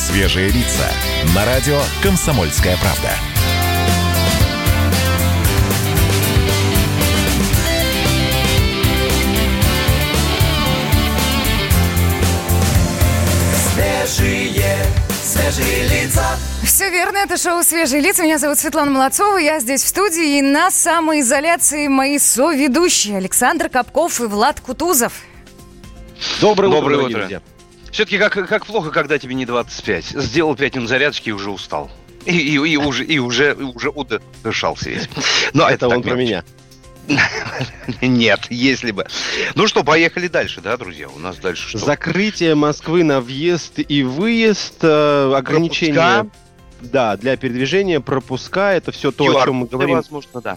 Свежие лица. На радио «Комсомольская правда». Свежие, свежие лица. Все верно, это шоу «Свежие лица». Меня зовут Светлана Молодцова, я здесь в студии. И на самоизоляции мои соведущие Александр Капков и Влад Кутузов. Доброе, Доброе утро, утро. друзья. Все-таки как, как плохо, когда тебе не 25. Сделал 5 минут зарядочки и уже устал. И, и, и уже, и уже, и уже удышался весь. Но Это так он про меня. Нет, если бы. Ну что, поехали дальше, да, друзья? У нас дальше что? Закрытие Москвы на въезд и выезд, э, ограничения... Пропуска. Да, для передвижения, пропуска, это все то, о QR чем мы говорим. Возможно, да.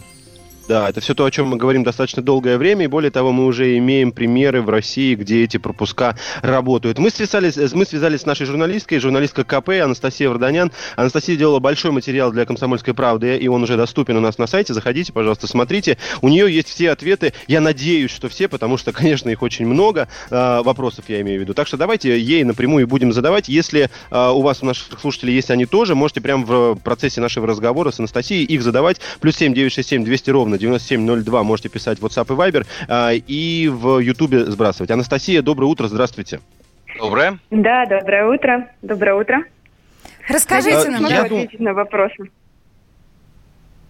Да, это все то, о чем мы говорим достаточно долгое время, и более того, мы уже имеем примеры в России, где эти пропуска работают. Мы связались, э, мы связались с нашей журналисткой, журналистка КП Анастасия Варданян. Анастасия делала большой материал для «Комсомольской правды», и он уже доступен у нас на сайте. Заходите, пожалуйста, смотрите. У нее есть все ответы. Я надеюсь, что все, потому что, конечно, их очень много. э, вопросов я имею в виду. Так что давайте ей напрямую будем задавать. Если э, у вас, у наших слушателей, есть они тоже, можете прямо в процессе нашего разговора с Анастасией их задавать. Плюс семь девять шесть семь двести ровно 9702 можете писать в WhatsApp и Viber а, и в Ютубе сбрасывать. Анастасия, доброе утро, здравствуйте. Доброе. Да, доброе утро. Доброе утро. Расскажите Э, нам. Я дум- ответить на вопросы.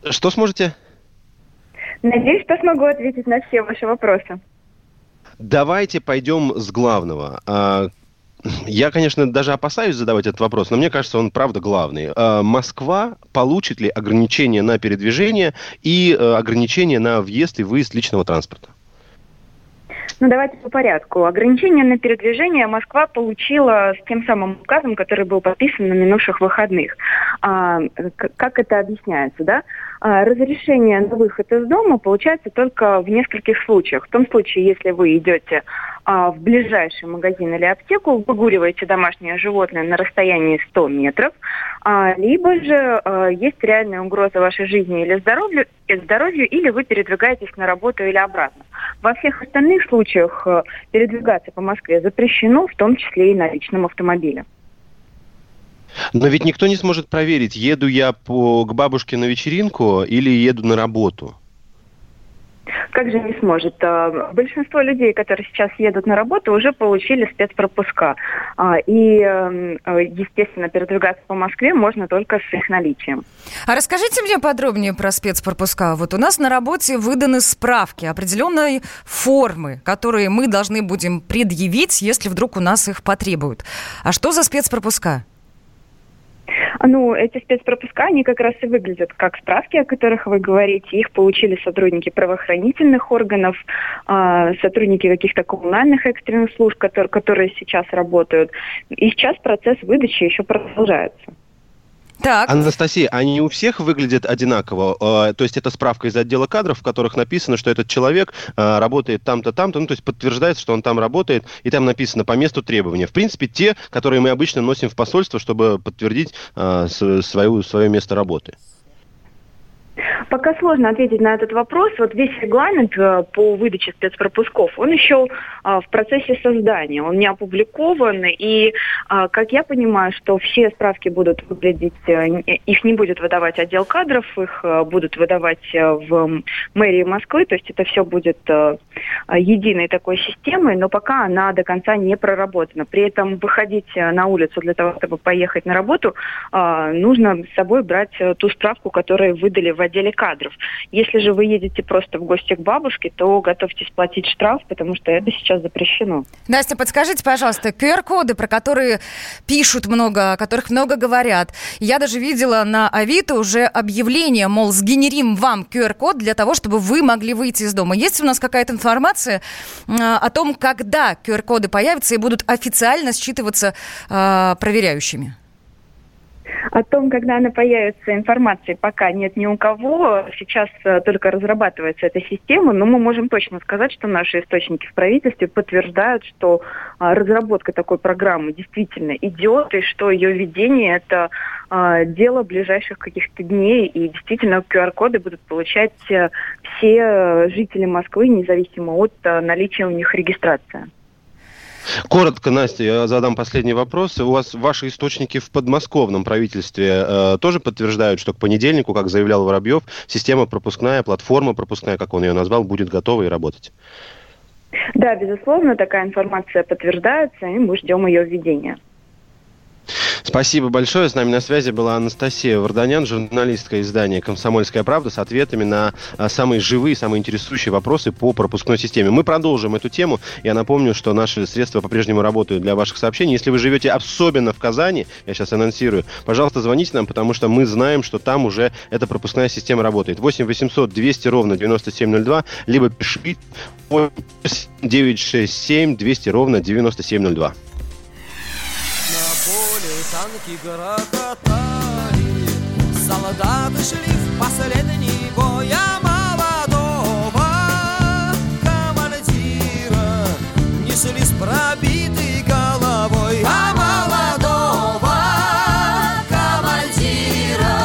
Что сможете? Надеюсь, что смогу ответить на все ваши вопросы. Давайте пойдем с главного. Я, конечно, даже опасаюсь задавать этот вопрос, но мне кажется, он правда главный. А, Москва получит ли ограничения на передвижение и э, ограничения на въезд и выезд личного транспорта? Ну, давайте по порядку. Ограничения на передвижение Москва получила с тем самым указом, который был подписан на минувших выходных. А, как это объясняется, да? А, разрешение на выход из дома получается только в нескольких случаях. В том случае, если вы идете а, в ближайший магазин или аптеку, выгуливаете домашнее животное на расстоянии 100 метров, а, либо же есть реальная угроза вашей жизни или здоровью, здоровью, или вы передвигаетесь на работу или обратно. Во всех остальных случаях э, передвигаться по Москве запрещено, в том числе и на личном автомобиле. Но ведь никто не сможет проверить, еду я по, к бабушке на вечеринку или еду на работу. Как же не сможет? А, Большинство людей, которые сейчас едут на работу, уже получили спецпропуска. А, И, эм, естественно, передвигаться по Москве можно только с их наличием. А расскажите мне подробнее про спецпропуска. Вот у нас на работе выданы справки определенной формы, которые мы должны будем предъявить, если вдруг у нас их потребуют. А что за спецпропуска? Ну, эти спецпропуска, они как раз и выглядят как справки, о которых вы говорите. Их получили сотрудники правоохранительных органов, а, сотрудники каких-то коммунальных экстренных служб, котор- которые сейчас работают. И сейчас процесс выдачи еще продолжается. Так, Анастасия, они у всех выглядят одинаково? Э, То есть это справка из отдела кадров, в которых написано, что этот человек э, работает там-то, там-то, ну то есть подтверждается, что он там работает, и там написано по месту требования. В принципе, те, которые мы обычно носим в посольство, чтобы подтвердить э, свою, свое место работы. Пока сложно ответить на этот вопрос. Вот весь регламент э, по выдаче спецпропусков, он еще а, в процессе создания, он не опубликован. И, а, как я понимаю, что все справки будут выглядеть, э, не- их не будет выдавать отдел кадров, их э, будут выдавать э, в мэрии Москвы. То есть это все будет э, э, единой такой системой, но пока она до конца не проработана. При этом выходить э, на улицу для того, чтобы поехать на работу, а, нужно с собой брать э, ту справку, которую выдали в отделе кадров. Если же вы едете просто в гости к бабушке, то готовьтесь платить штраф, потому что это сейчас запрещено. Настя, подскажите, пожалуйста, QR-коды, про которые пишут много, о которых много говорят. Я даже видела на Авито уже объявление, мол, сгенерим вам QR-код для того, чтобы вы могли выйти из дома. Есть у нас какая-то информация э, о том, когда QR-коды появятся и будут официально считываться э, проверяющими? О том, когда она появится, информации пока нет ни у кого. Сейчас э, только разрабатывается эта система, но мы можем точно сказать, что наши источники в правительстве подтверждают, что а, разработка такой программы действительно идет, и что ее введение – это а, дело ближайших каких-то дней, и действительно QR-коды будут получать э, все э, жители Москвы, независимо от наличия у них регистрации. Коротко, Настя, я задам последний вопрос. У вас ваши источники в подмосковном правительстве э, тоже подтверждают, что к понедельнику, как заявлял Воробьев, система пропускная, платформа пропускная, как он ее назвал, будет готова и работать? Да, безусловно, такая информация подтверждается, и мы ждем ее введения. Спасибо большое. С нами на связи была Анастасия Варданян, журналистка издания «Комсомольская правда» с ответами на а, самые живые, самые интересующие вопросы по пропускной системе. Мы продолжим эту тему. Я напомню, что наши средства по-прежнему работают для ваших сообщений. Если вы живете особенно в Казани, я сейчас анонсирую, пожалуйста, звоните нам, потому что мы знаем, что там уже эта пропускная система работает. 8 800 200 ровно 9702, либо пишите 967 200 ровно 9702 поле танки грохотали, Солдаты шли в последний бой, а молодого командира Несли с пробитой головой, а молодого командира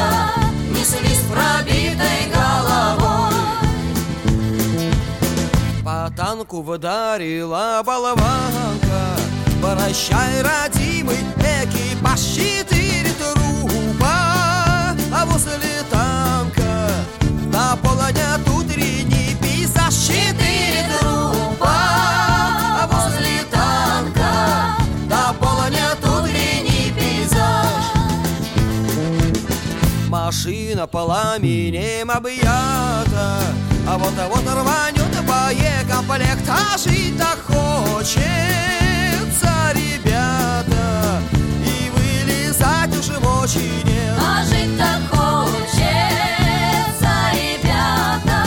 Несли с пробитой головой. По танку вдарила болванка. Прощай, родимый, экипаж четыре трупа. А возле танка наполонят утренний пейзаж Четыре трупа. А возле танка наполонят утренний пейзаж Машина пламенем объята. А вот-вот рванет боекомплект А жить так хочется, ребята И мочи нет. А жить так хочется, ребята,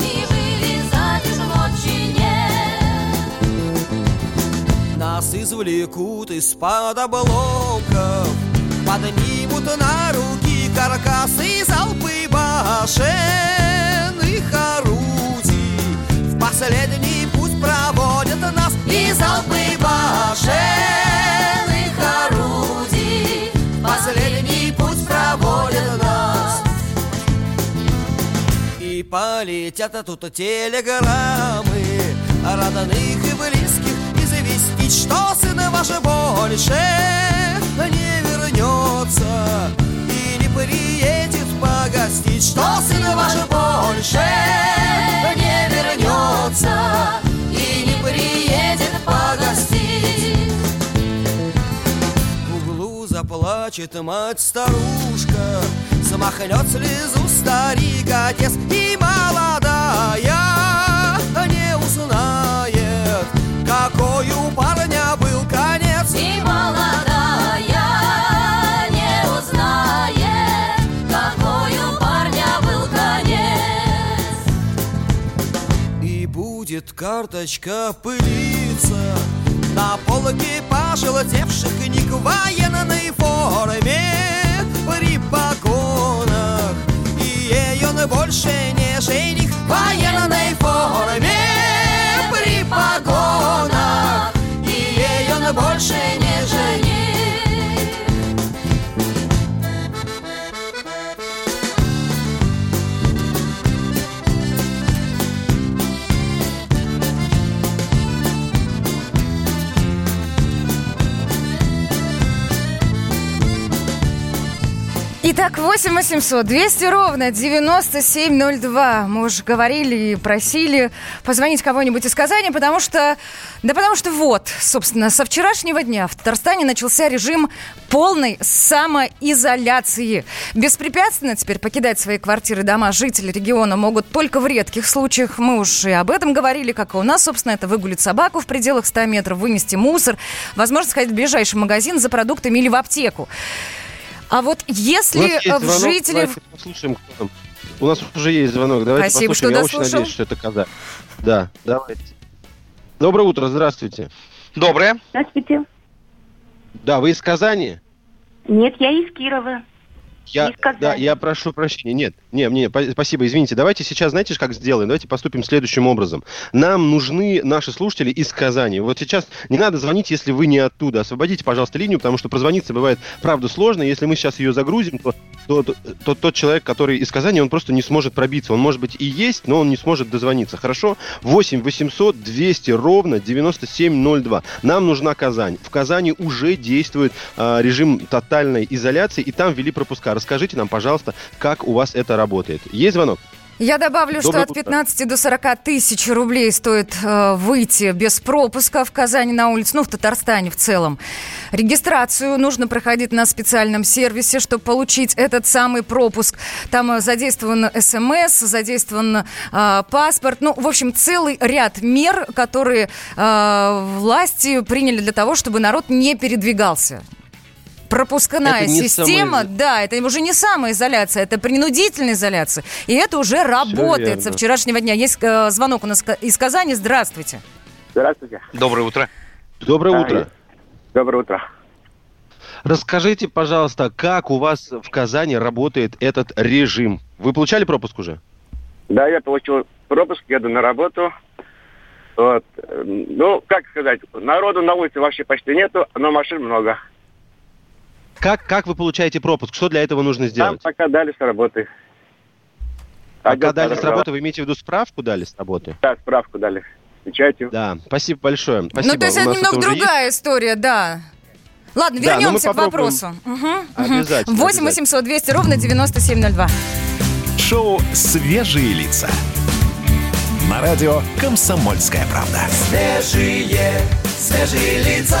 и вылезать уж мочи нет. Нас извлекут из-под обломков Поднимут на руки каркасы залпы башенных орудий. В последний путь проводят нас и залпы В Последний путь проводят нас. И полетят тут телеграммы Родных и близких известить, что сын ваш больше не вернется. И не приедет погостить, что сын ваш больше не вернется. И не приедет погостить заплачет мать-старушка Смахнет слезу старик отец И молодая не узнает Какой у парня был конец И молодая не узнает, какой у парня был конец. И будет карточка пылиться На полке пожелтевших книг в военной форме При погонах. И ее больше не жених в военной форме При погонах. И ее больше не жених Итак, 8 800 200 ровно 9702. Мы уже говорили и просили позвонить кого-нибудь из Казани, потому что... Да потому что вот, собственно, со вчерашнего дня в Татарстане начался режим полной самоизоляции. Беспрепятственно теперь покидать свои квартиры, дома жители региона могут только в редких случаях. Мы уж и об этом говорили, как и у нас, собственно, это выгулить собаку в пределах 100 метров, вынести мусор, возможно, сходить в ближайший магазин за продуктами или в аптеку. А вот если э, в жителей... послушаем, кто там. У нас уже есть звонок. Давайте Спасибо, послушаем. что Я очень дослушал. надеюсь, что это Казань. Да, давайте. Доброе утро, здравствуйте. Доброе. Здравствуйте. Да, вы из Казани? Нет, я из Кирова. Я, да, я прошу прощения. Нет, не, не, по- спасибо, извините. Давайте сейчас, знаете, как сделаем? Давайте поступим следующим образом. Нам нужны наши слушатели из Казани. Вот сейчас не надо звонить, если вы не оттуда. Освободите, пожалуйста, линию, потому что прозвониться бывает, правда, сложно. Если мы сейчас ее загрузим, то то, то- то тот человек, который из Казани, он просто не сможет пробиться. Он, может быть, и есть, но он не сможет дозвониться. Хорошо? 8 800 200 ровно 9702. Нам нужна Казань. В Казани уже действует а, режим тотальной изоляции, и там ввели пропуска. Расскажите нам, пожалуйста, как у вас это работает. Есть звонок? Я добавлю, что Доброе от утро. 15 до 40 тысяч рублей стоит э, выйти без пропуска в Казани на улицу, ну, в Татарстане в целом. Регистрацию нужно проходить на специальном сервисе, чтобы получить этот самый пропуск. Там э, задействован СМС, задействован э, паспорт. Ну, в общем, целый ряд мер, которые э, власти приняли для того, чтобы народ не передвигался. Пропускная Это система, самоизо- да, это уже не самоизоляция, это принудительная изоляция. И это уже работает со вчерашнего дня. Есть э, звонок у нас из Казани. Здравствуйте. Здравствуйте. Доброе утро. Доброе А, утро. Доброе утро. Расскажите, пожалуйста, как у вас в Казани работает этот режим? Вы получали пропуск уже? Да, я получил пропуск, еду на работу. Вот. э, Ну, как сказать, народу на улице вообще почти нету, но машин много. Как, как вы получаете пропуск? Что для этого нужно Там сделать? пока дали с работы. Пока Отдел дали с работы, вы имеете в виду справку дали с работы? Да, справку дали. Печатью. Да, спасибо большое. Спасибо. Ну, то есть это немного уже есть. другая история, да. Ладно, Да, вернемся к вопросу. Мгм, Обязательно, 8 800 200 ровно 9702. Шоу «Свежие лица». На радио «Комсомольская правда». Свежие, свежие лица.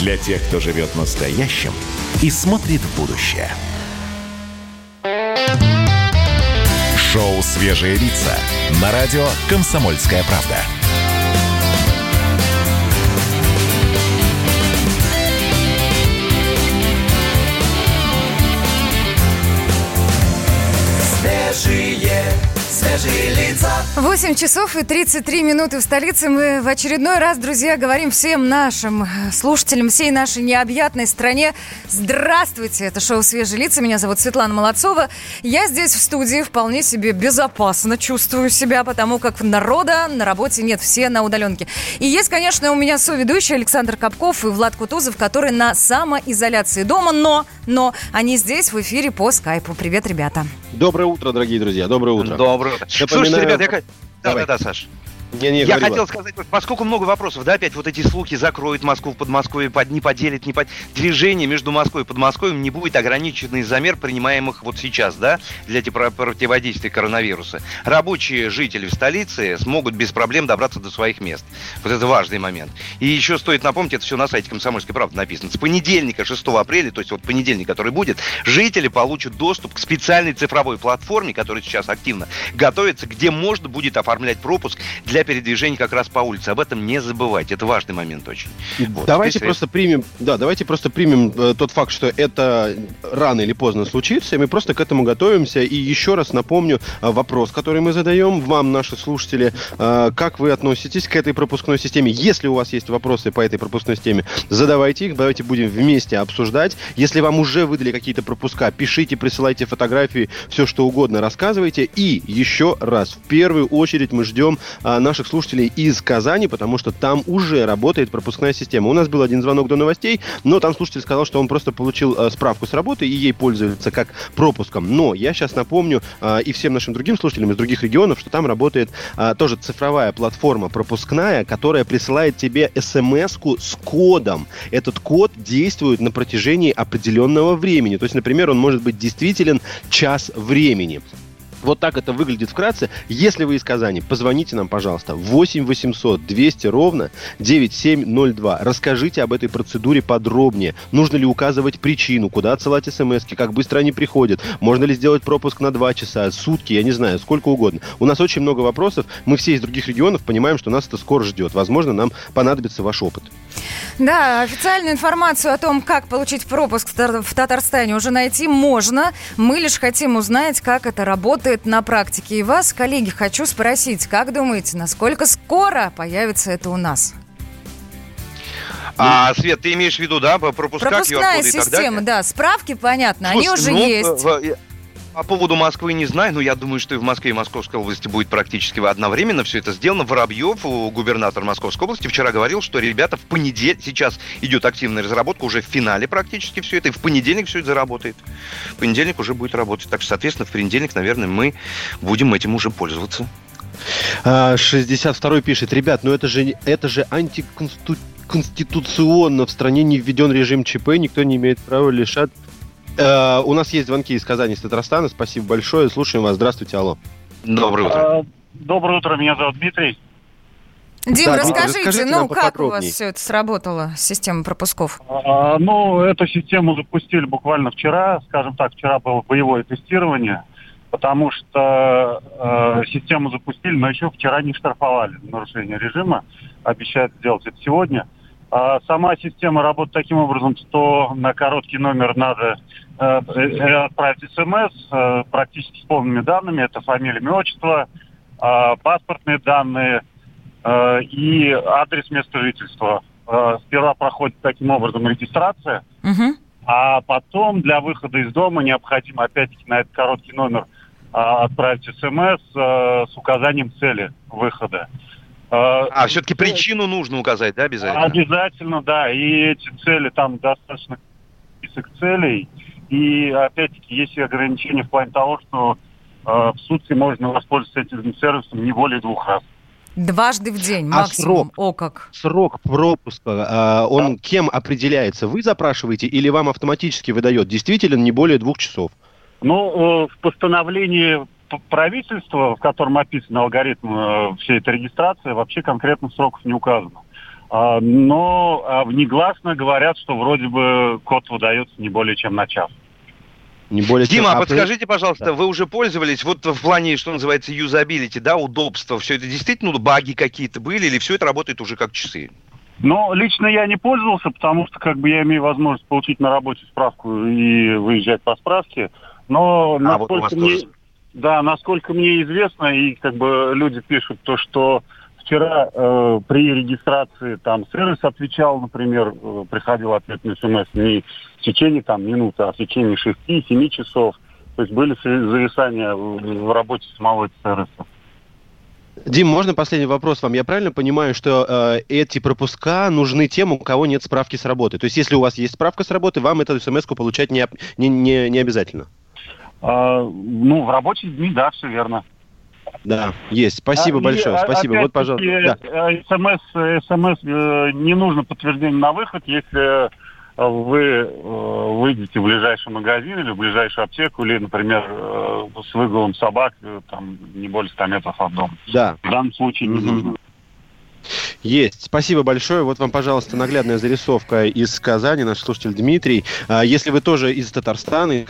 Для тех, кто живет настоящим и смотрит в будущее. Шоу «Свежие лица» на радио «Комсомольская правда». 8 часов и 33 минуты в столице. Мы в очередной раз, друзья, говорим всем нашим слушателям, всей нашей необъятной стране. Здравствуйте! Это шоу «Свежие лица». Меня зовут Светлана Молодцова. Я здесь в студии вполне себе безопасно чувствую себя, потому как народа на работе нет, все на удаленке. И есть, конечно, у меня соведущие Александр Капков и Влад Кутузов, которые на самоизоляции дома, но, но они здесь в эфире по скайпу. Привет, ребята. Доброе утро, дорогие друзья. Доброе утро. Доброе утро. Слушайте, Напоминаю- ребят, я... х- Да, Давай. да, да, Саш. Не, не, Я говори, хотел сказать, поскольку много вопросов, да, опять вот эти слухи закроют Москву в Подмосковье, под, не поделят, не под... Движение между Москвой и Подмосковьем не будет ограничено из-за мер, принимаемых вот сейчас, да, для противодействия коронавируса. Рабочие жители в столице смогут без проблем добраться до своих мест. Вот это важный момент. И еще стоит напомнить, это все на сайте Комсомольской правды написано. С понедельника, 6 апреля, то есть вот понедельник, который будет, жители получат доступ к специальной цифровой платформе, которая сейчас активно готовится, где можно будет оформлять пропуск для передвижения как раз по улице. Об этом не забывайте. Это важный момент очень. Вот. Давайте Теперь просто примем, да, давайте просто примем э, тот факт, что это рано или поздно случится, и мы просто к этому готовимся. И еще раз напомню э, вопрос, который мы задаем вам, наши слушатели, Э, как вы относитесь к этой пропускной системе? Если у вас есть вопросы по этой пропускной системе, задавайте их, давайте будем вместе обсуждать. Если вам уже выдали какие-то пропуска, пишите, присылайте фотографии, все что угодно рассказывайте. И еще раз, в первую очередь мы ждем а, наших слушателей из Казани, потому что там уже работает пропускная система. У нас был один звонок до новостей, но там слушатель сказал, что он просто получил а, справку с работы и ей пользуется как пропуском. Но я сейчас напомню а, и всем нашим другим слушателям из других регионов, что там работает а, тоже цифровая платформа пропускная, которая присылает тебе смс-ку с кодом. Этот код действует на протяжении определенного времени. То есть, например, он может быть действителен час времени. Вот так это выглядит вкратце. Если вы из Казани, позвоните нам, пожалуйста. 8 800 200 ровно 9702. Расскажите об этой процедуре подробнее. Нужно ли указывать причину, куда отсылать смс как быстро они приходят. Можно ли сделать пропуск на 2 часа, сутки, я не знаю, сколько угодно. У нас очень много вопросов. Мы все из других регионов понимаем, что нас это скоро ждет. Возможно, нам понадобится ваш опыт. Да, официальную информацию о том, как получить пропуск в Тар- в Татарстане уже найти можно. Мы лишь хотим узнать, как это работает на практике. И вас, коллеги, хочу спросить, как думаете, насколько скоро появится это у нас? А, Свет, ты имеешь в виду, да, пропуска, Пропускная QR-коды и так система, далее? да, справки, понятно, они Слушайте, уже ну, есть. в- По поводу Москвы не знаю, но я думаю, что и в Москве и Московской области будет практически одновременно все это сделано. Воробьев, губернатор Московской области, вчера говорил, что ребята в понедельник, сейчас идет активная разработка, уже в финале практически все это, и в понедельник все это заработает. В понедельник уже будет работать. Так что, соответственно, в понедельник, наверное, мы будем этим уже пользоваться. А, 62-й пишет, ребят, ну это же, это же антиконституционно. В стране не введен режим ЧП, никто не имеет права лишать. Э, у нас есть звонки из Казани, из Татарстана. Спасибо большое. Слушаем вас. Здравствуйте, алло. Доброе утро. А, Доброе утро, меня зовут Дмитрий. Дим, Да, расскажите, расскажите ну как у вас все это сработало, система пропусков? А, Ну, эту систему запустили буквально вчера, скажем так, вчера было боевое тестирование, потому что э, систему запустили, но еще вчера не штрафовали нарушение режима, обещают сделать это сегодня. А сама система работает таким образом, что на короткий номер надо э, э, отправить смс э, практически с полными данными, это фамилия, имя, отчество, э, паспортные данные, э, и адрес места жительства. Э, Сперва проходит таким образом регистрация, Мгм. а потом для выхода из дома необходимо опять-таки на этот короткий номер а, отправить смс э, с указанием цели выхода. Э, А, все-таки причину нужно указать, да, обязательно? Обязательно, да. И эти цели, там достаточно список целей. И опять-таки есть и ограничения в плане того, что э, в сутки можно воспользоваться этим сервисом не более двух раз. Дважды в день, А максимум. срок? О, как. Срок пропуска, а, он кем определяется? Вы запрашиваете или вам автоматически выдает? Действительно, не более двух часов. Ну, э, в постановлении п- правительства, в котором описан алгоритм э, всей этой регистрации, вообще конкретных сроков не указано. А, Но а, негласно говорят, что вроде бы код выдается не более чем на час. Не более чем- Дима, а А подскажите, пожалуйста, Да. вы уже пользовались вот в плане, что называется, юзабилити, да, удобства, все это действительно ну, баги какие-то были или все это работает уже как часы? Но лично я не пользовался, потому что как бы я имею возможность получить на работе справку и выезжать по справке. Но А, вот у вас насколько мне, тоже. Да, насколько мне известно, и как бы люди пишут то, что вчера э, при регистрации там сервис отвечал, например, э, приходил ответ на смс не в течение там минуты, а в течение 6-7 часов. То есть были зави- зависания в, в работе самого сервиса. Дим, можно последний вопрос вам? Я правильно понимаю, что э, эти пропуска нужны тем, у кого нет справки с работы? То есть, если у вас есть справка с работы, вам эту смс-ку получать не, не, не, не обязательно? А, ну, в рабочие дни, да, все верно. Да, есть. Спасибо А, и, большое. а, Спасибо. Вот, пожалуйста. Да. э, СМС, СМС э, не нужно подтверждение на выход, если э, вы выйдете в ближайший магазин или в ближайшую аптеку, или, например, с выгулом собак, там, не более 100 метров от дома. Да, В данном случае не Мгм. нужно. Есть. Спасибо большое. Вот вам, пожалуйста, наглядная зарисовка из Казани, наш слушатель Дмитрий. А, Если вы тоже из Татарстана,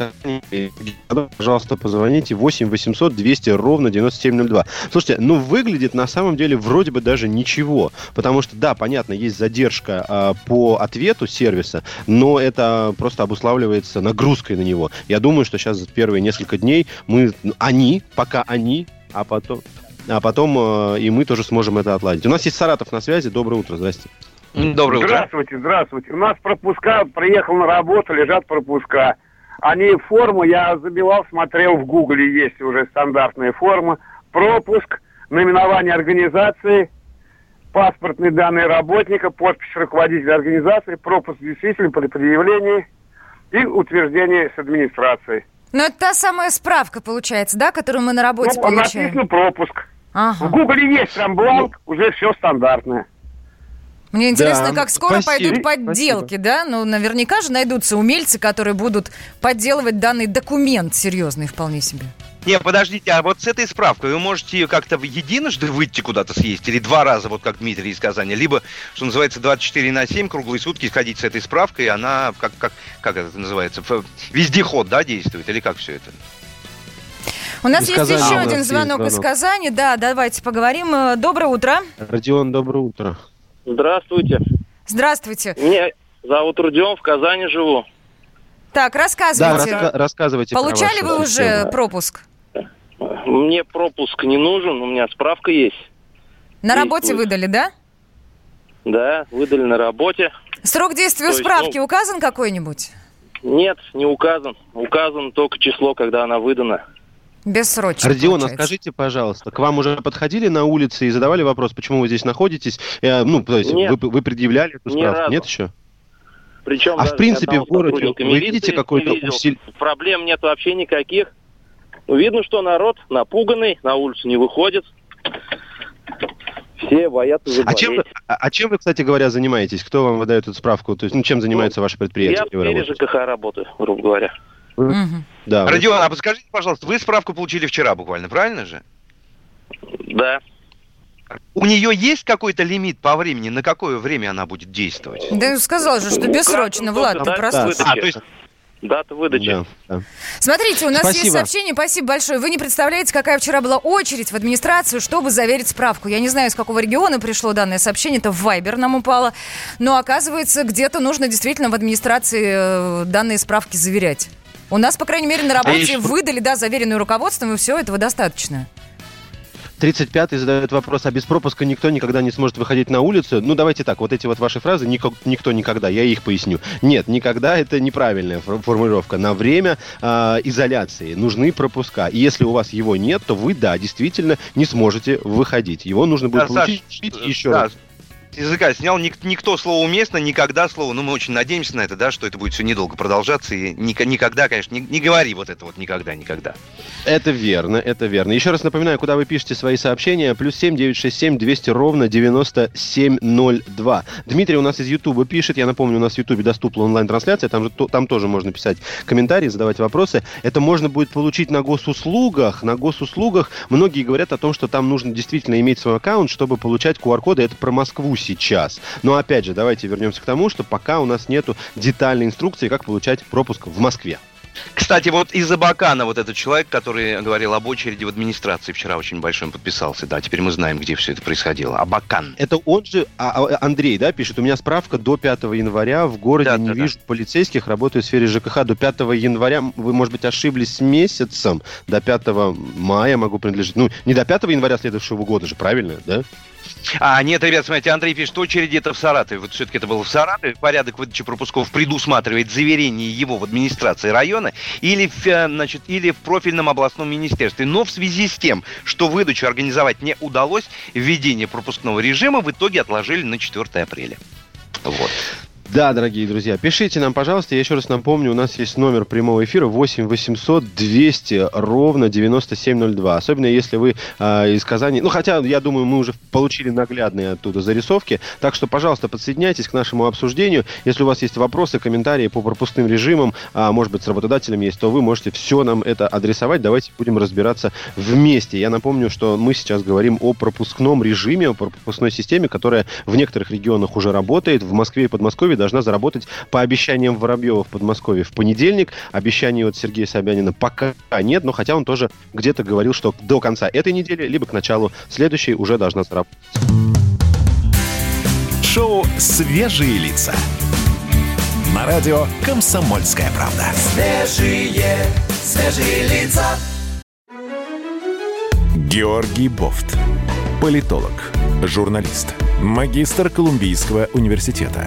пожалуйста, позвоните 8 800 200 ровно 9702. Слушайте, ну выглядит на самом деле вроде бы даже ничего, потому что, да, понятно, есть задержка а, по ответу сервиса, но это просто обуславливается нагрузкой на него. Я думаю, что сейчас первые несколько дней мы, они, пока они, а потом, а потом э, и мы тоже сможем это отладить. У нас есть Саратов на связи. Доброе утро, здрасте. Доброе утро. Здравствуйте, здравствуйте. У нас пропуска, приехал на работу, лежат пропуска. Они форму, я забивал, смотрел в гугле, есть уже стандартная форма. Пропуск, наименование организации, паспортные данные работника, подпись руководителя организации, пропуск действительно при предъявлении и утверждение с администрацией. Ну, это та самая справка, получается, да, которую мы на работе Ну, получаем? написано пропуск. В Ага. гугле есть там бланк, уже все стандартное. Мне интересно, Да, как скоро спасибо. пойдут подделки, да? Ну, наверняка же найдутся умельцы, которые будут подделывать данный документ серьезный вполне себе. Не, подождите, а вот с этой справкой вы можете как-то в единожды выйти куда-то съесть, или два раза, вот как Дмитрий из Казани, либо, что называется, 24 на 7, круглые сутки сходить с этой справкой, и она, как, как, как это называется, вездеход, да, действует, или как все это? У нас Из есть Казани еще нас один есть звонок из звонок. Казани. Да, давайте поговорим. Э, Доброе утро. Родион, доброе утро. Здравствуйте. Здравствуйте. Меня зовут Родион, в Казани живу. Так, Да, рассказывайте. раска- рассказывайте про Получали вашу вы уже систему. пропуск? Мне пропуск не нужен, у меня справка есть. На работе выдали, да? Да, выдали на работе. Срок действия То есть, справки ну- указан какой-нибудь? Нет, не указан. Указано только число, когда она выдана. Бессрочно. Родион, а скажите, пожалуйста, к вам уже подходили на улице и задавали вопрос, почему вы здесь находитесь? Э, ну, то есть Нет. вы, вы предъявляли эту Ни справку? разу. Нет еще? Причем А в принципе, ни в городе вы видите какой-то не видел. усил- Проблем нет вообще никаких. Ну, Видно, что народ напуганный, на улицу не выходит. Все боятся заболеть. А чем, вы, а, а чем вы, кстати говоря, занимаетесь? Кто вам выдает эту справку? То есть, ну, чем занимается ваше предприятие? Я в вы сфере? ЖКХ работаю, грубо говоря. Мгм. Да, вы- Родион, а подскажите, пожалуйста, вы справку получили вчера буквально, правильно же? Да. У нее есть какой-то лимит по времени, на какое время она будет действовать? Да сказал же, что бессрочно, Влад, ты выдачи. А, то есть- Дата выдачи. да, да. Смотрите, у нас есть Спасибо. сообщение, спасибо большое. Вы не представляете, какая вчера была очередь в администрацию, чтобы заверить справку. Я не знаю, из какого региона пришло данное сообщение, это в Вайбер нам упало. Но оказывается, где-то нужно действительно в администрации э, данные справки заверять. У нас, по крайней мере, на работе еще- выдали, да, заверенную руководством, и все, этого достаточно. 35-й задает вопрос, а без пропуска никто никогда не сможет выходить на улицу? Ну, давайте так, вот эти вот ваши фразы, «нико- никто никогда, я их поясню. Нет, никогда это неправильная фор- формулировка. На время а, изоляции нужны пропуска. И если у вас его нет, то вы, да, действительно не сможете выходить. Его нужно будет Да, Саш, получить еще да, раз. Языка снял ник- никто слово уместно, никогда слово. Ну, мы очень надеемся на это, да, что это будет все недолго продолжаться. И ника- никогда, конечно, не, не говори вот это вот никогда, никогда. Это верно, это верно. Еще раз напоминаю, куда вы пишете свои сообщения. Плюс семь девять шесть семь двести ровно девяносто семь ноль два. Дмитрий у нас из Ютуба пишет. Я напомню, у нас в Ютубе доступна онлайн-трансляция. Там, же, то- там тоже можно писать комментарии, задавать вопросы. Это можно будет получить на госуслугах. На госуслугах многие говорят о том, что там нужно действительно иметь свой аккаунт, чтобы получать QR-коды. Это про Москву сейчас. Но опять же, давайте вернемся к тому, что пока у нас нету детальной инструкции, как получать пропуск в Москве. Кстати, вот из Абакана вот этот человек, который говорил об очереди в администрации, вчера очень большой подписался. Да, теперь мы знаем, где все это происходило. Абакан. Это он же, а, а, Андрей, да, пишет, у меня справка до 5 января, в городе Да, не да, да. вижу полицейских, работаю в сфере ЖКХ до 5 января, вы, может быть, ошиблись с месяцем, до 5 мая могу принадлежать, ну, не до 5 января следующего года же, правильно, да? А, нет, ребят, смотрите, Андрей пишет, очереди это в Саратове. Вот все-таки это было в Саратове. Порядок выдачи пропусков предусматривает заверение его в администрации района или в, э, значит, или в профильном областном министерстве. Но в связи с тем, что выдачу организовать не удалось, введение пропускного режима в итоге отложили на 4 апреля. Вот. Да, дорогие друзья, пишите нам, пожалуйста. Я еще раз напомню, у нас есть номер прямого эфира 8 800 200 ровно 9702. Особенно если вы э, из Казани. Ну, хотя, я думаю, мы уже получили наглядные оттуда зарисовки. Так что, пожалуйста, подсоединяйтесь к нашему обсуждению. Если у вас есть вопросы, комментарии по пропускным режимам, а может быть, с работодателем есть, то вы можете все нам это адресовать. Давайте будем разбираться вместе. Я напомню, что мы сейчас говорим о пропускном режиме, о пропускной системе, которая в некоторых регионах уже работает. В Москве и Подмосковье должна заработать по обещаниям Воробьева в Подмосковье в понедельник. Обещаний от Сергея Собянина пока нет, но хотя он тоже где-то говорил, что до конца этой недели, либо к началу следующей уже должна заработать. Шоу «Свежие лица». На радио «Комсомольская правда». Свежие, свежие лица. Георгий Бофт. Политолог, журналист, магистр Колумбийского университета,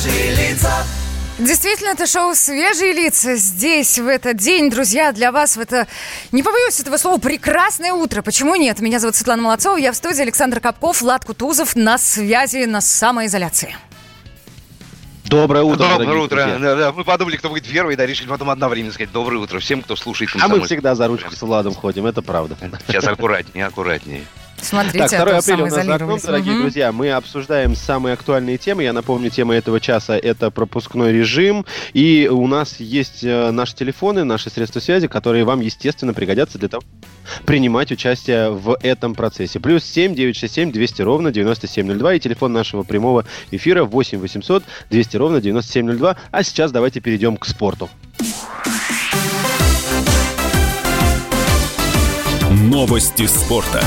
Свежие, свежие Действительно, это шоу «Свежие лица». Здесь, в этот день, друзья, для вас в это, не побоюсь этого слова, прекрасное утро. Почему нет? Меня зовут Светлана Молодцова, я в студии Александр Капков, Влад Кутузов на связи, на самоизоляции. Доброе утро, Доброе утро. друзья. Да, да, Мы подумали, кто будет первый, да, решили потом одновременно сказать доброе утро всем, кто слушает А мы «Комсомольскую всегда за ручку с Владом ходим, это правда. Сейчас аккуратнее, аккуратнее. Смотрите, Так, 2 а то апреля у нас за окном, дорогие Мгм. друзья. Мы обсуждаем самые актуальные темы. Я напомню, тема этого часа – это пропускной режим. И у нас есть э, наши телефоны, наши средства связи, которые вам, естественно, пригодятся для того, принимать участие в этом процессе. Плюс 7 967 200 ровно 9702 и телефон нашего прямого эфира 8 800 200 ровно 9702. А сейчас давайте перейдем к спорту. Новости спорта.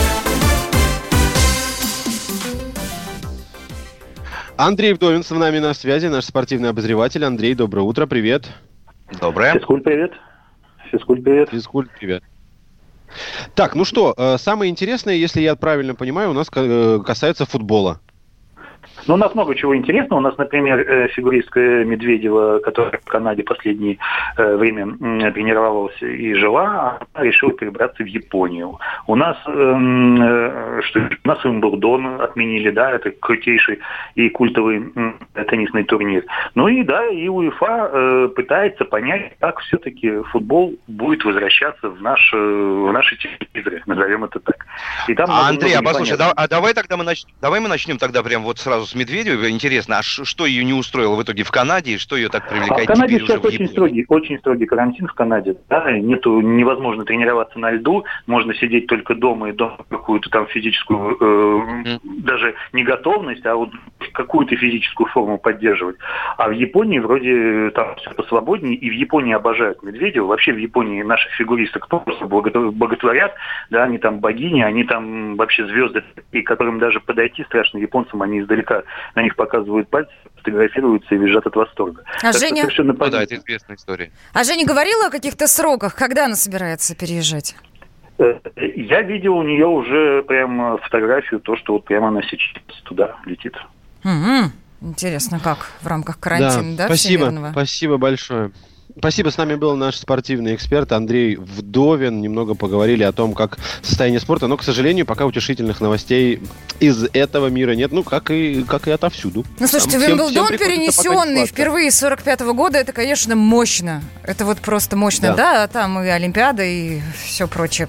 Андрей Вдовин с нами на связи, наш спортивный обозреватель. Андрей, доброе утро, привет. Доброе. Физкульт, привет. Физкульт, привет. Физкульт, привет. Так, ну что, э, самое интересное, если я правильно понимаю, у нас э, касается футбола. Ну, у нас много чего интересного. У нас, например, э, фигуристка Медведева, которая в Канаде последнее э, время тренировалась и жила, она решила перебраться в Японию. У нас, э, что, у нас Уимблдон отменили, да, это крутейший и культовый теннисный турнир. Ну и да, и УЕФА э, пытается понять, как все-таки футбол будет возвращаться в, наш, в наши телевизоры, назовем это так. И там А, Андрей, а послушай, да- а давай тогда мы начнем, давай мы начнем тогда прям вот сразу с Медведева. Интересно, а что ее не устроило в итоге в Канаде, и что ее так А привлекает в Канаде сейчас в очень строгий, очень строгий карантин в Канаде. Да, нету, невозможно тренироваться на льду, можно сидеть только дома и дома какую-то там физическую, э, даже не готовность, а вот какую-то физическую форму поддерживать. А в Японии вроде там все посвободнее, и в Японии обожают Медведева. Вообще в Японии наших фигуристок просто боготворят, да, они там богини, они там вообще звезды, и которым даже подойти страшно японцам, они издалека на них показывают пальцы, фотографируются и визжат от восторга. А Так Женя? совершенно Ну да, понятно. это известная история. А Женя говорила о каких-то сроках, когда она собирается переезжать? Э, Я видел у нее уже прям фотографию, то, что вот прямо она сейчас туда летит. Мгм. Интересно, как в рамках карантина, да, спасибо, всемирного? спасибо большое. Спасибо, с нами был наш спортивный эксперт Андрей Вдовин. Немного поговорили о том, как состояние спорта, но, к сожалению, пока утешительных новостей из этого мира нет, ну, как и, как и отовсюду. Ну, слушайте, Там всем- Вимблдон всем перенесенный впервые с 45 года, это, конечно, мощно. Это вот просто мощно, Да. да, а там и Олимпиада, и все прочее.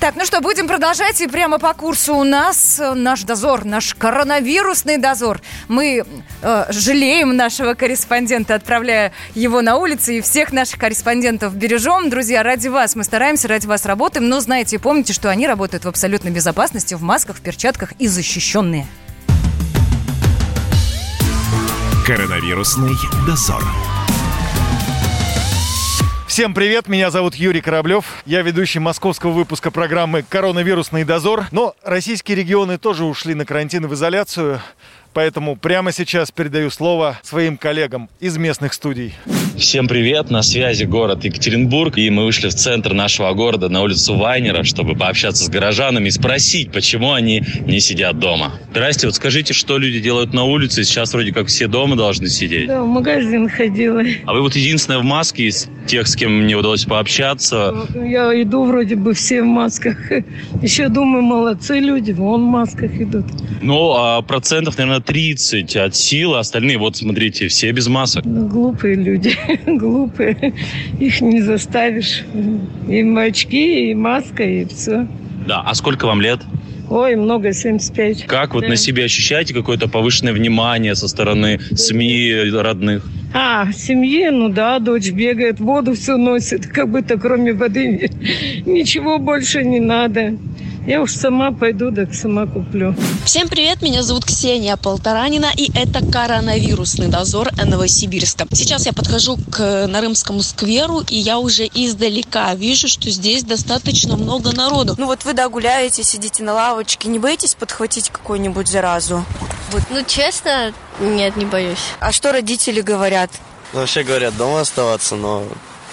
Так, ну что, будем продолжать. И прямо по курсу у нас э, наш дозор, наш коронавирусный дозор. Мы э, жалеем нашего корреспондента, отправляя его на улицы, и всех наших корреспондентов бережем. Друзья, ради вас мы стараемся, ради вас работаем, но знаете, помните, что они работают в абсолютной безопасности, в масках, в перчатках и защищенные. Коронавирусный дозор. Всем привет, меня зовут Юрий Кораблев. Я ведущий московского выпуска программы «Коронавирусный дозор». Но российские регионы тоже ушли на карантин в изоляцию. Поэтому прямо сейчас передаю слово своим коллегам из местных студий. Всем привет, на связи город Екатеринбург, и мы вышли в центр нашего города на улицу Вайнера, чтобы пообщаться с горожанами и спросить, почему они не сидят дома. Здрасте, вот скажите, что люди делают на улице? Сейчас вроде как все дома должны сидеть. Да, в магазин ходила. А вы вот единственная в маске из тех, с кем мне удалось пообщаться. Я иду вроде бы все в масках. Еще думаю, молодцы люди, вон в масках идут. Ну, а процентов, наверное, 30 от силы, остальные, вот смотрите, все без масок. Ну, глупые люди, глупые. Их не заставишь. Им очки, и маска, и все. Да, а сколько вам лет? Ой, много, 75. Как вот Да. на себе ощущаете какое-то повышенное внимание со стороны СМИ родных? А, в семье, ну да, дочь бегает, воду все носит, как будто кроме воды ничего больше не надо. Я уж сама пойду, так сама куплю. Всем привет, меня зовут Ксения Полторанина, и это коронавирусный дозор Новосибирска. Сейчас я подхожу к Нарымскому скверу, и я уже издалека вижу, что здесь достаточно много народу. Ну вот вы, да, гуляете, сидите на лавочке, не боитесь подхватить какую-нибудь заразу? Вот, ну, честно, нет, не боюсь. А что родители говорят? Ну, вообще говорят дома оставаться, но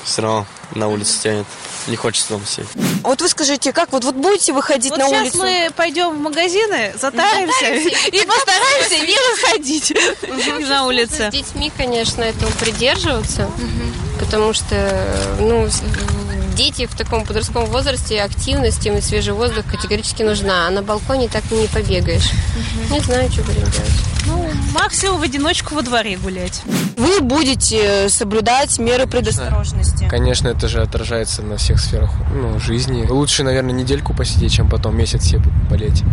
все равно на улице тянет. Не хочется дома сидеть. Вот вы скажите, как вот, вот будете выходить Вот на сейчас улицу? мы пойдем в магазины, затаримся и постараемся не выходить на улице. С детьми, конечно, этого придерживаться, потому что, ну, дети в таком подростковом возрасте активность им и свежий воздух категорически нужна, а на балконе так не побегаешь. Не знаю, что будем делать. Ну, максимум в одиночку во дворе гулять. Вы будете соблюдать меры предосторожности. Конечно, это же отражается на всех сферах ну, жизни. Лучше, наверное, недельку посидеть, чем потом месяц все болеть.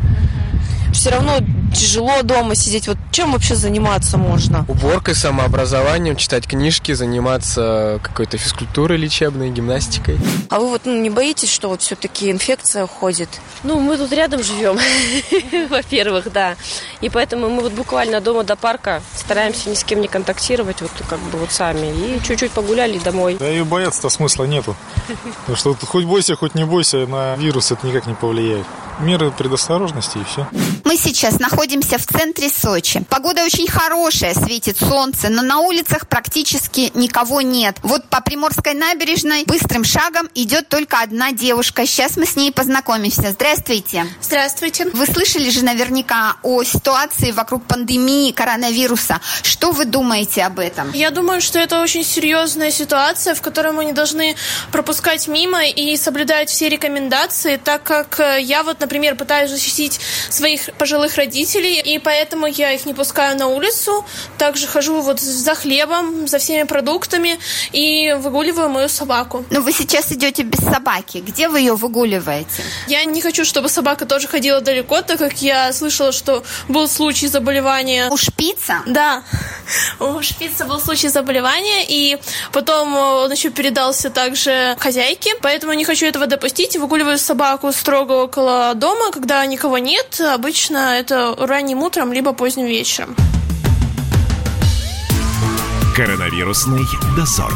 Все равно тяжело дома сидеть. Вот чем вообще заниматься можно? Уборкой, самообразованием, читать книжки, заниматься какой-то физкультурой лечебной, гимнастикой. А вы вот ну, не боитесь, что вот все-таки инфекция ходит? Ну, мы тут рядом живем, во-первых, да. И поэтому мы вот буквально дома до парка стараемся ни с кем не контактировать, вот как бы вот сами. И чуть-чуть погуляли домой. Да и бояться-то смысла нету. Потому что хоть бойся, хоть не бойся, на вирус это никак не повлияет. Меры предосторожности и все. Мы сейчас находимся в центре Сочи. Погода очень хорошая, светит солнце, но на улицах практически никого нет. Вот по Приморской набережной быстрым шагом идет только одна девушка. Сейчас мы с ней познакомимся. Здравствуйте. Здравствуйте. Вы слышали же наверняка о ситуации вокруг пандемии коронавируса. Что вы думаете об этом? Я думаю, что это очень серьезная ситуация, в которой мы не должны пропускать мимо и соблюдать все рекомендации, так как э, я вот, например, пытаюсь защитить своих пожилых родителей, и поэтому я их не пускаю на улицу. Также хожу вот за хлебом, за всеми продуктами и выгуливаю мою собаку. Но вы сейчас идете без собаки. Где вы ее выгуливаете? Я не хочу, чтобы собака тоже ходила далеко, так как я слышала, что был случай заболевания. У шпица? Да. У шпица был случай заболевания, и потом он еще передался также хозяйке, поэтому не хочу этого допустить. Выгуливаю собаку строго около дома, когда никого нет. Обычно это ранним утром, либо поздним вечером. Коронавирусный дозор.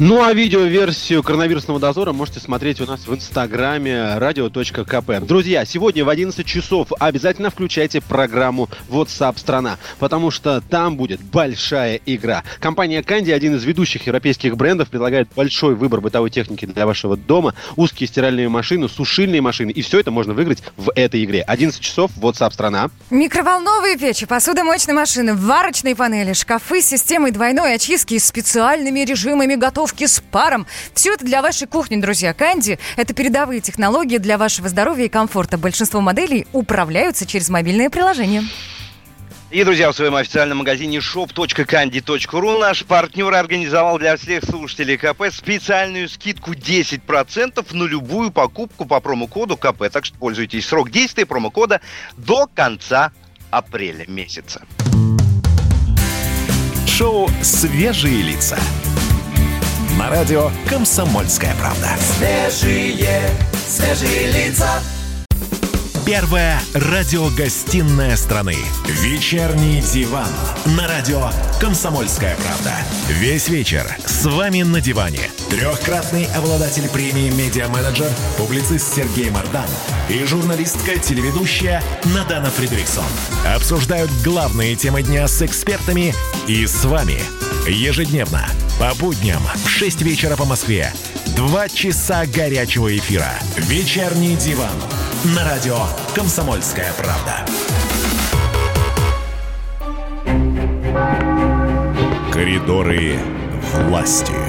Ну а видеоверсию коронавирусного дозора можете смотреть у нас в инстаграме radio.kp. Друзья, сегодня в 11 часов обязательно включайте программу WhatsApp страна, потому что там будет большая игра. Компания Candy, один из ведущих европейских брендов, предлагает большой выбор бытовой техники для вашего дома, узкие стиральные машины, сушильные машины, и все это можно выиграть в этой игре. 11 часов, WhatsApp страна. Микроволновые печи, посудомоечные машины, варочные панели, шкафы с системой двойной очистки и специальными режимами готовки с паром. Все это для вашей кухни, друзья. Канди – это передовые технологии для вашего здоровья и комфорта. Большинство моделей управляются через мобильное приложение. И, друзья, в своем официальном магазине shop.candy.ru наш партнер организовал для всех слушателей КП специальную скидку 10% на любую покупку по промокоду КП. Так что пользуйтесь. Срок действия промокода до конца апреля месяца. Шоу «Свежие лица». На радио «Комсомольская правда». Свежие, свежие лица. Первая радиогостинная страны. Вечерний диван. На радио «Комсомольская правда». Весь вечер с вами на диване. Трехкратный обладатель премии «Медиа-менеджер», публицист Сергей Мардан и журналистка-телеведущая Надана Фридриксон. Обсуждают главные темы дня с экспертами и с вами. Ежедневно, по будням в 6 вечера по Москве. Два часа горячего эфира. Вечерний диван. На радио «Комсомольская правда». Коридоры власти.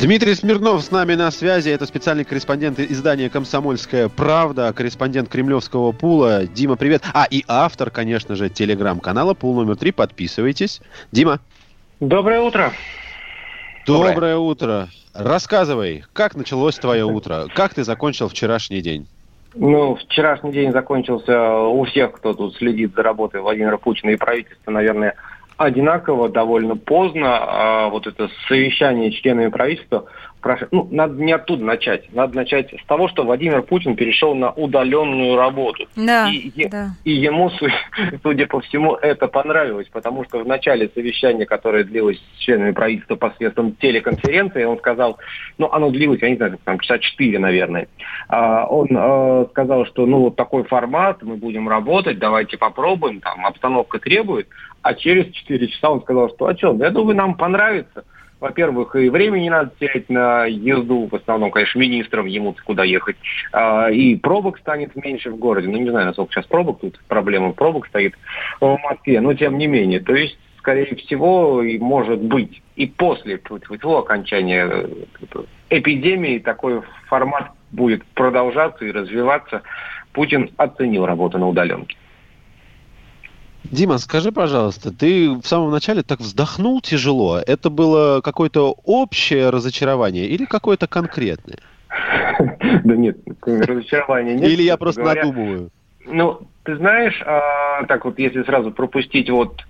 Дмитрий Смирнов с нами на связи. Это специальный корреспондент издания «Комсомольская правда», корреспондент кремлевского пула. Дима, привет. А, и автор, конечно же, телеграм-канала «Пул номер три». Подписывайтесь. Дима. Доброе утро. Доброе утро. Рассказывай, как началось твое утро? Как ты закончил вчерашний день? Ну, вчерашний день закончился у всех, кто тут следит за работой Владимира Путина и правительства, наверное, одинаково, довольно поздно. А вот это совещание членами правительства, прош- ну, надо не оттуда начать. Надо начать с того, что Владимир Путин перешел на удаленную работу. Да, И, да. и ему, су- судя по всему, это понравилось, потому что в начале совещания, которое длилось с членами правительства посредством телеконференции, он сказал, ну, оно длилось, я не знаю, там, часа четыре, наверное. А, Он э, сказал, что, ну, вот такой формат, мы будем работать, давайте попробуем, там, обстановка требует. А через 4 часа он сказал, что а что, я думаю, нам понравится. Во-первых, и времени не надо терять на езду, в основном, конечно, министрам ему куда ехать. А, и пробок станет меньше в городе. Ну, не знаю, насколько сейчас пробок, тут проблема пробок стоит в Москве, но тем не менее. То есть, скорее всего, и может быть, и после тьфу окончания э, эпидемии такой формат будет продолжаться и развиваться. Путин оценил работу на удаленке. Дима, скажи, пожалуйста, ты в самом начале так вздохнул тяжело. Это было какое-то общее разочарование или какое-то конкретное? Да нет, разочарования нет. Или я просто надумываю? Ну, ты знаешь, а, так вот, если сразу пропустить вот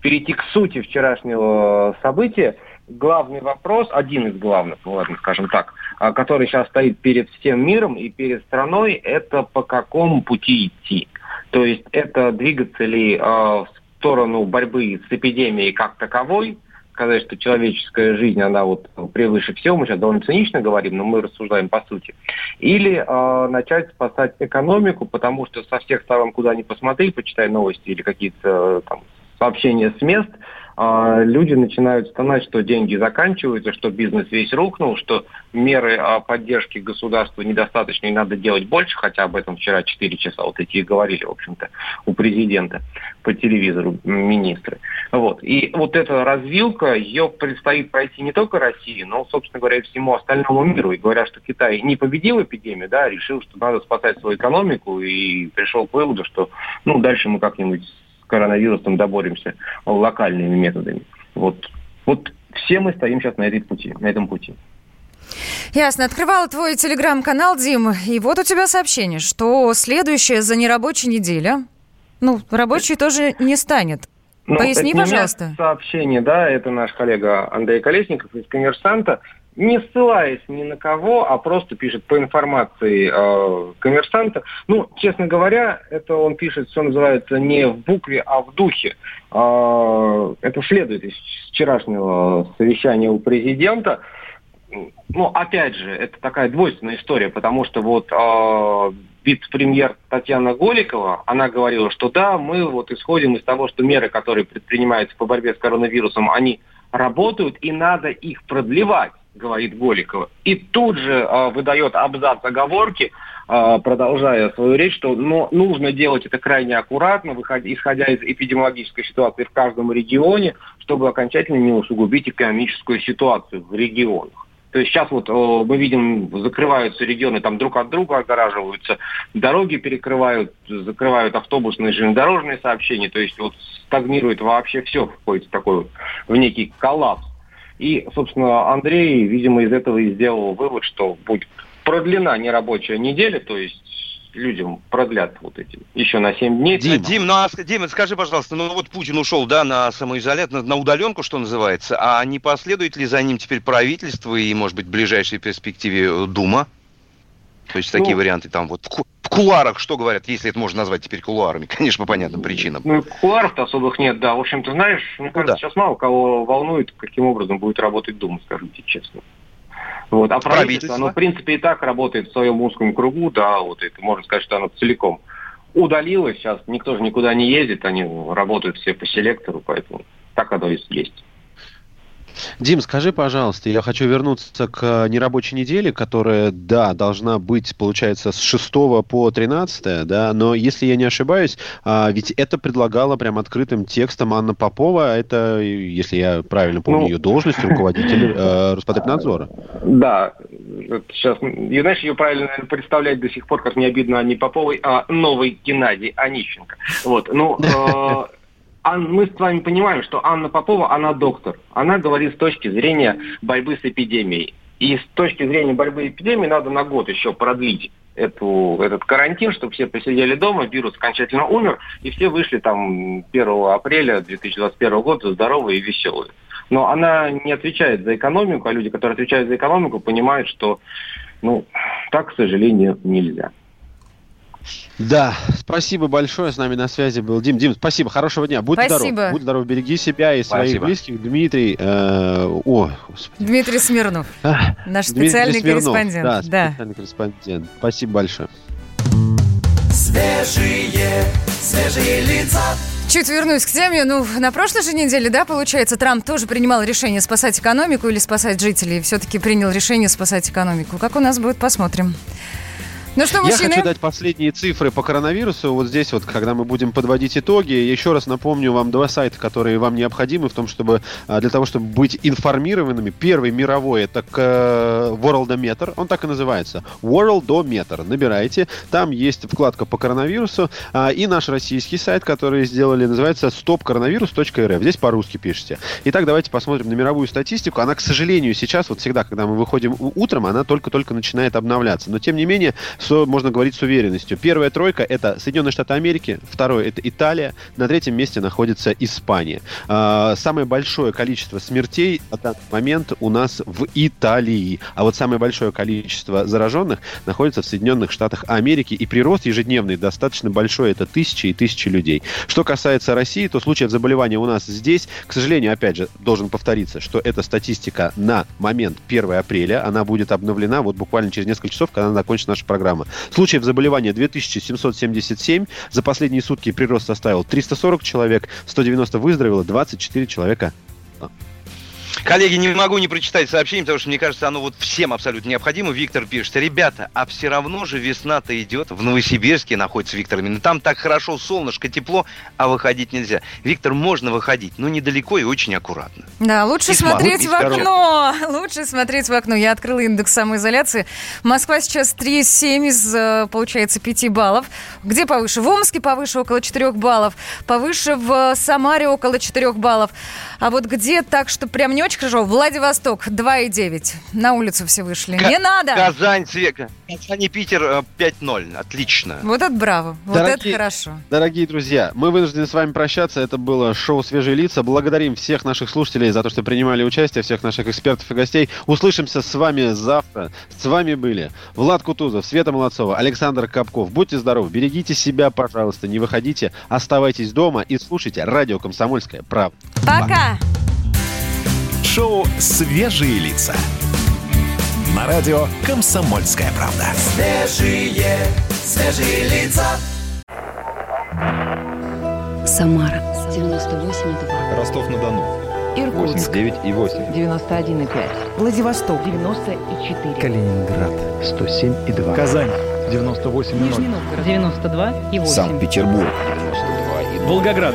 перейти к сути вчерашнего события, главный вопрос, один из главных, ну ладно, скажем так, а, который сейчас стоит перед всем миром и перед страной, это по какому пути идти. То есть это двигаться ли э, в сторону борьбы с эпидемией как таковой, сказать, что человеческая жизнь, она вот превыше всего, мы сейчас довольно цинично говорим, но мы рассуждаем по сути, или э, начать спасать экономику, потому что со всех сторон, куда ни посмотри, почитай новости или какие-то там сообщения с мест, а, люди начинают стонать, что деньги заканчиваются, что бизнес весь рухнул, что меры поддержки государства недостаточно и надо делать больше, хотя об этом вчера 4 часа вот эти и говорили, в общем-то, у президента по телевизору министры. Вот. И вот эта развилка, ее предстоит пройти не только России, но, собственно говоря, и всему остальному миру. И говорят, что Китай не победил эпидемию, да, решил, что надо спасать свою экономику и пришел к выводу, что ну, дальше мы как-нибудь коронавирусом доборемся локальными методами. Вот, вот все мы стоим сейчас на, этой пути, на этом пути. Ясно. Открывала твой телеграм-канал, Дим, и вот у тебя сообщение, что следующая за нерабочая неделя, ну, рабочей тоже не станет. Ну, Поясни, это пожалуйста. Сообщение, да, это наш коллега Андрей Колесников из «Коммерсанта» не ссылаясь ни на кого, а просто пишет по информации э, коммерсанта. Ну, честно говоря, это он пишет, что называется, не в букве, а в духе. Э, это следует из вчерашнего совещания у президента. Ну, опять же, это такая двойственная история, потому что вот э, вице-премьер Татьяна Голикова, она говорила, что да, мы вот исходим из того, что меры, которые предпринимаются по борьбе с коронавирусом, они работают, и надо их продлевать говорит Голикова. И тут же э, выдает абзац оговорки, э, продолжая свою речь, что но нужно делать это крайне аккуратно, выходя, исходя из эпидемиологической ситуации в каждом регионе, чтобы окончательно не усугубить экономическую ситуацию в регионах. То есть сейчас вот мы видим, закрываются регионы, там друг от друга огораживаются, дороги перекрывают, закрывают автобусные железнодорожные сообщения, то есть вот стагнирует вообще все, входит в такой в некий коллапс. И, собственно, Андрей, видимо, из этого и сделал вывод, что будет продлена нерабочая неделя, то есть людям продлят вот эти еще на 7 дней. Дим, Дим, ну, а, Дим, скажи, пожалуйста, ну вот Путин ушел, да, на самоизоляцию, на, на удаленку, что называется, а не последует ли за ним теперь правительство и, может быть, в ближайшей перспективе Дума? То есть ну, такие варианты там вот в кулуарах что говорят, если это можно назвать теперь кулуарами, конечно, по понятным причинам. Ну, кулуаров-то особых нет, да. В общем, ты знаешь, мне кажется, ну, да. сейчас мало кого волнует, каким образом будет работать Дума, скажите честно. Вот. А правительство, правительство, оно, в принципе, и так работает в своем узком кругу, да, вот это можно сказать, что оно целиком удалилось, сейчас никто же никуда не ездит, они работают все по селектору, поэтому так оно и есть. Дим, скажи, пожалуйста, я хочу вернуться к э, нерабочей неделе, которая, да, должна быть, получается, с 6 по 13, да, но если я не ошибаюсь, а, ведь это предлагала прям открытым текстом Анна Попова, а это, если я правильно помню ну, ее должность, руководитель э, Роспотребнадзора. Да, сейчас, и знаешь, ее правильно представлять до сих пор, как не обидно Анне Поповой, а новый Геннадий Онищенко. Вот, ну, э, мы с вами понимаем, что Анна Попова, она доктор. Она говорит с точки зрения борьбы с эпидемией. И с точки зрения борьбы с эпидемией надо на год еще продлить эту, этот карантин, чтобы все посидели дома, вирус окончательно умер, и все вышли там 1 апреля 2021 года здоровые и веселые. Но она не отвечает за экономику, а люди, которые отвечают за экономику, понимают, что ну, так, к сожалению, нельзя. Да, спасибо большое. С нами на связи был Дим. Дим, спасибо. Хорошего дня. Будь спасибо. здоров. Будь здоров. Береги себя и своих спасибо. близких. Дмитрий. Э, о, господи. Дмитрий Смирнов. А, наш специальный Дмитрий корреспондент. Да, да, специальный корреспондент. Спасибо большое. Свежие, свежие лица. Чуть вернусь к теме. Ну, на прошлой же неделе, да, получается, Трамп тоже принимал решение спасать экономику или спасать жителей. Все-таки принял решение спасать экономику. Как у нас будет, посмотрим. Ну что, мужчины? Я хочу дать последние цифры по коронавирусу. Вот здесь вот, когда мы будем подводить итоги, еще раз напомню вам два сайта, которые вам необходимы в том, чтобы а, для того, чтобы быть информированными. Первый мировой это э, Worldometer, он так и называется. Worldometer. Набирайте. Там есть вкладка по коронавирусу. А, и наш российский сайт, который сделали, называется stopcoronavirus.rf. Здесь по-русски пишите. Итак, давайте посмотрим на мировую статистику. Она, к сожалению, сейчас, вот всегда, когда мы выходим утром, она только-только начинает обновляться. Но, тем не менее, можно говорить с уверенностью. Первая тройка – это Соединенные Штаты Америки, второе – это Италия, на третьем месте находится Испания. А, самое большое количество смертей на данный момент у нас в Италии, а вот самое большое количество зараженных находится в Соединенных Штатах Америки, и прирост ежедневный достаточно большой, это тысячи и тысячи людей. Что касается России, то случаев заболевания у нас здесь, к сожалению, опять же, должен повториться, что эта статистика на момент 1 апреля, она будет обновлена вот буквально через несколько часов, когда закончится наша программа программа. Случаев заболевания 2777. За последние сутки прирост составил 340 человек, 190 выздоровело, 24 человека Коллеги, не могу не прочитать сообщение, потому что мне кажется, оно вот всем абсолютно необходимо. Виктор пишет, ребята, а все равно же весна-то идет. В Новосибирске находится Виктор именно там так хорошо, солнышко, тепло, а выходить нельзя. Виктор, можно выходить, но недалеко и очень аккуратно. Да, лучше и смотреть в окно. Лучше смотреть в окно. Я открыла индекс самоизоляции. Москва сейчас 3,7 из, э, получается, 5 баллов. Где повыше? В Омске повыше около 4 баллов. Повыше в Самаре около 4 баллов. А вот где так, что прям не очень хорошо. Владивосток 2,9. На улицу все вышли. К- не надо! Казань, Свека. Казань и Питер 5-0. Э, Отлично. Вот это браво. Вот дорогие, это хорошо. Дорогие друзья, мы вынуждены с вами прощаться. Это было шоу «Свежие лица». Благодарим всех наших слушателей за то, что принимали участие, всех наших экспертов и гостей. Услышимся с вами завтра. С вами были Влад Кутузов, Света Молодцова, Александр Капков. Будьте здоровы, берегите себя, пожалуйста, не выходите, оставайтесь дома и слушайте радио «Комсомольская правда». Пока! Шоу «Свежие лица». На радио «Комсомольская правда». Свежие, свежие лица. Самара 98,2. Ростов-на-Дону. Иркутск 89,8. 91,5. Владивосток 94. Калининград 107,2. Казань 98,0. Нижний Новгород 92,8. Санкт-Петербург 92,2. Волгоград